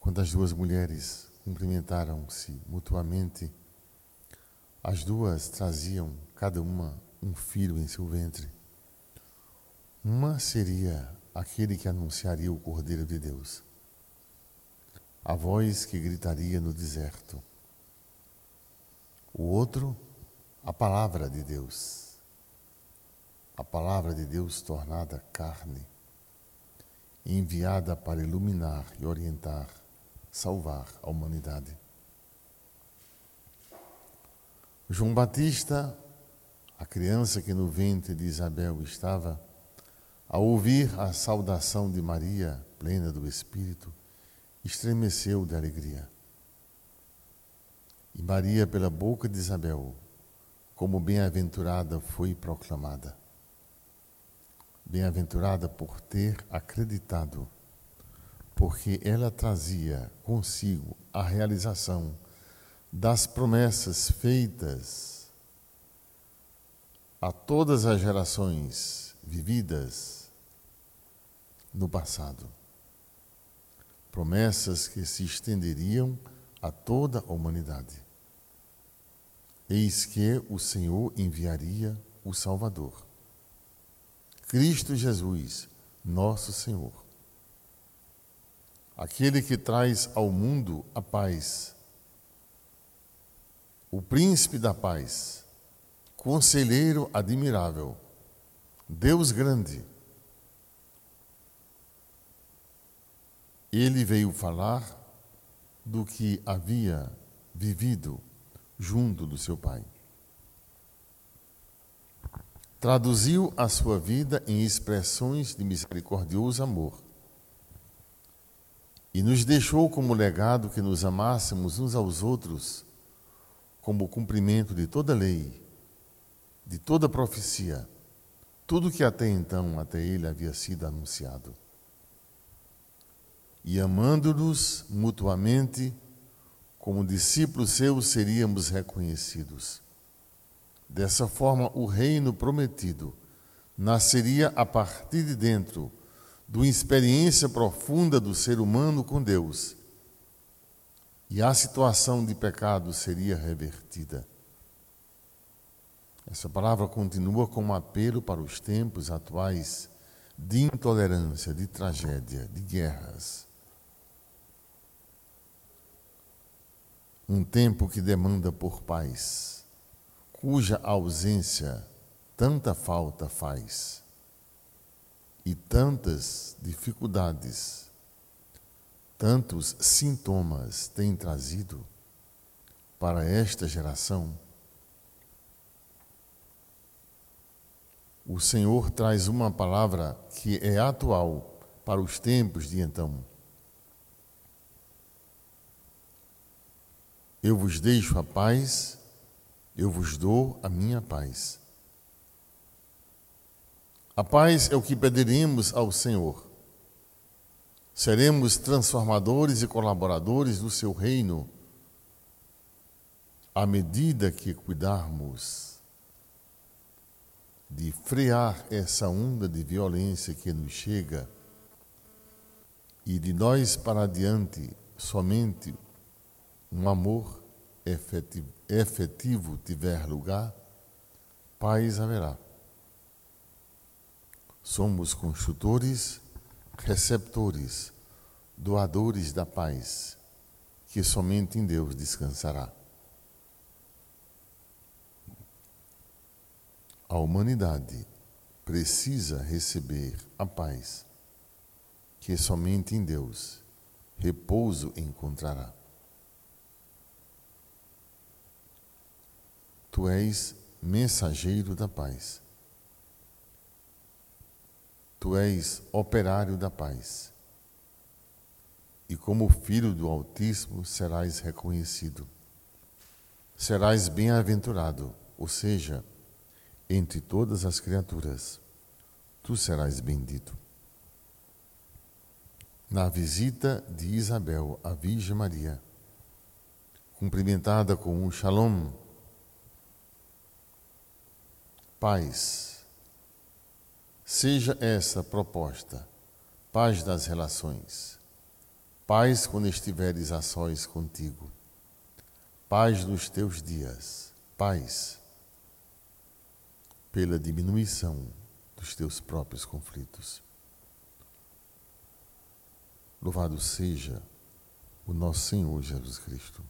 Quando as duas mulheres cumprimentaram-se mutuamente, as duas traziam cada uma um filho em seu ventre. Uma seria aquele que anunciaria o Cordeiro de Deus, a voz que gritaria no deserto. O outro, a palavra de Deus, a palavra de Deus tornada carne, enviada para iluminar e orientar, salvar a humanidade. João Batista, a criança que no ventre de Isabel estava, ao ouvir a saudação de Maria, plena do Espírito, estremeceu de alegria. E Maria, pela boca de Isabel, como bem-aventurada, foi proclamada. Bem-aventurada por ter acreditado, porque ela trazia consigo a realização das promessas feitas a todas as gerações vividas no passado. Promessas que se estenderiam a toda a humanidade. Eis que o Senhor enviaria o Salvador. Cristo Jesus, nosso Senhor. Aquele que traz ao mundo a paz o príncipe da paz, conselheiro admirável, Deus grande. Ele veio falar do que havia vivido junto do seu Pai. Traduziu a sua vida em expressões de misericordioso amor e nos deixou como legado que nos amássemos uns aos outros como o cumprimento de toda lei, de toda profecia, tudo que até então, até ele havia sido anunciado. E amando-nos mutuamente, como discípulos seus seríamos reconhecidos. Dessa forma, o reino prometido nasceria a partir de dentro de uma experiência profunda do ser humano com Deus e a situação de pecado seria revertida. Essa palavra continua como apelo para os tempos atuais de intolerância, de tragédia, de guerras. Um tempo que demanda por paz, cuja ausência tanta falta faz e tantas dificuldades tantos sintomas tem trazido para esta geração, o Senhor traz uma palavra que é atual para os tempos de então. Eu vos deixo a paz, eu vos dou a minha paz. A paz é o que pediremos ao Senhor. Seremos transformadores e colaboradores do seu reino à medida que cuidarmos de frear essa onda de violência que nos chega e de nós para adiante somente um amor efetivo, efetivo tiver lugar, paz haverá. Somos construtores receptores, doadores da paz, que somente em Deus descansará. A humanidade precisa receber a paz, que somente em Deus repouso encontrará. Tu és mensageiro da paz. Tu és operário da paz. E como filho do Altíssimo serás reconhecido. Serás bem-aventurado, ou seja, entre todas as criaturas, tu serás bendito. Na visita de Isabel à Virgem Maria, cumprimentada com um shalom, paz, Seja essa proposta, paz das relações, Paz quando estiveres a sós contigo. Paz nos teus dias. Paz pela diminuição dos teus próprios conflitos. Louvado seja o nosso Senhor Jesus Cristo.